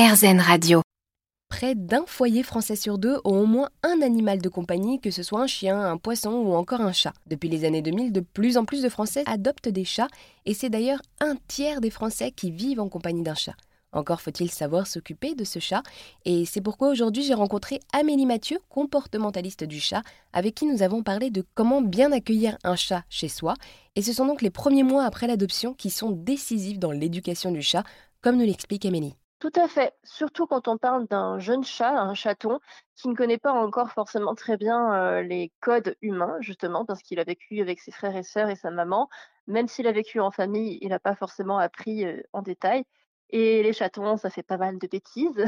RZN Radio. Près d'un foyer français sur deux ont au moins un animal de compagnie, que ce soit un chien, un poisson ou encore un chat. Depuis les années 2000, de plus en plus de Français adoptent des chats et c'est d'ailleurs un tiers des Français qui vivent en compagnie d'un chat. Encore faut-il savoir s'occuper de ce chat et c'est pourquoi aujourd'hui j'ai rencontré Amélie Mathieu, comportementaliste du chat, avec qui nous avons parlé de comment bien accueillir un chat chez soi. Et ce sont donc les premiers mois après l'adoption qui sont décisifs dans l'éducation du chat, comme nous l'explique Amélie. Tout à fait, surtout quand on parle d'un jeune chat, un chaton, qui ne connaît pas encore forcément très bien euh, les codes humains, justement, parce qu'il a vécu avec ses frères et sœurs et sa maman. Même s'il a vécu en famille, il n'a pas forcément appris euh, en détail. Et les chatons, ça fait pas mal de bêtises.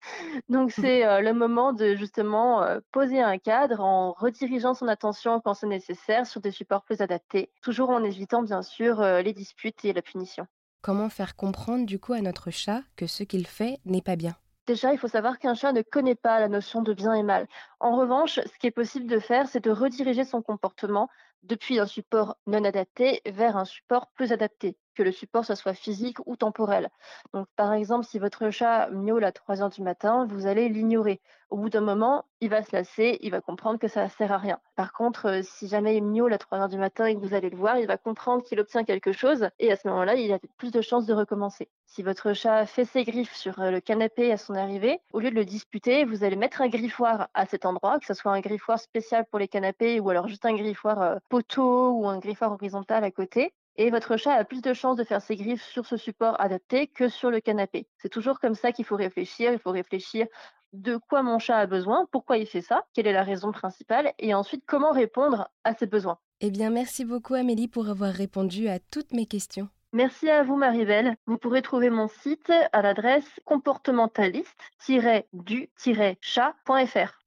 Donc c'est euh, le moment de justement poser un cadre en redirigeant son attention quand c'est nécessaire sur des supports plus adaptés, toujours en évitant bien sûr les disputes et la punition. Comment faire comprendre du coup à notre chat que ce qu'il fait n'est pas bien Déjà, il faut savoir qu'un chat ne connaît pas la notion de bien et mal. En revanche, ce qui est possible de faire, c'est de rediriger son comportement depuis un support non adapté vers un support plus adapté que le support soit physique ou temporel. Donc par exemple, si votre chat miaule à 3 heures du matin, vous allez l'ignorer. Au bout d'un moment, il va se lasser, il va comprendre que ça ne sert à rien. Par contre, euh, si jamais il miaule à 3 heures du matin et que vous allez le voir, il va comprendre qu'il obtient quelque chose et à ce moment-là, il a plus de chances de recommencer. Si votre chat fait ses griffes sur euh, le canapé à son arrivée, au lieu de le disputer, vous allez mettre un griffoir à cet endroit, que ce soit un griffoir spécial pour les canapés ou alors juste un griffoir euh, poteau ou un griffoir horizontal à côté et votre chat a plus de chances de faire ses griffes sur ce support adapté que sur le canapé. C'est toujours comme ça qu'il faut réfléchir. Il faut réfléchir de quoi mon chat a besoin, pourquoi il fait ça, quelle est la raison principale, et ensuite comment répondre à ses besoins. Eh bien, merci beaucoup Amélie pour avoir répondu à toutes mes questions. Merci à vous Maribel. Vous pourrez trouver mon site à l'adresse comportementaliste-du-chat.fr.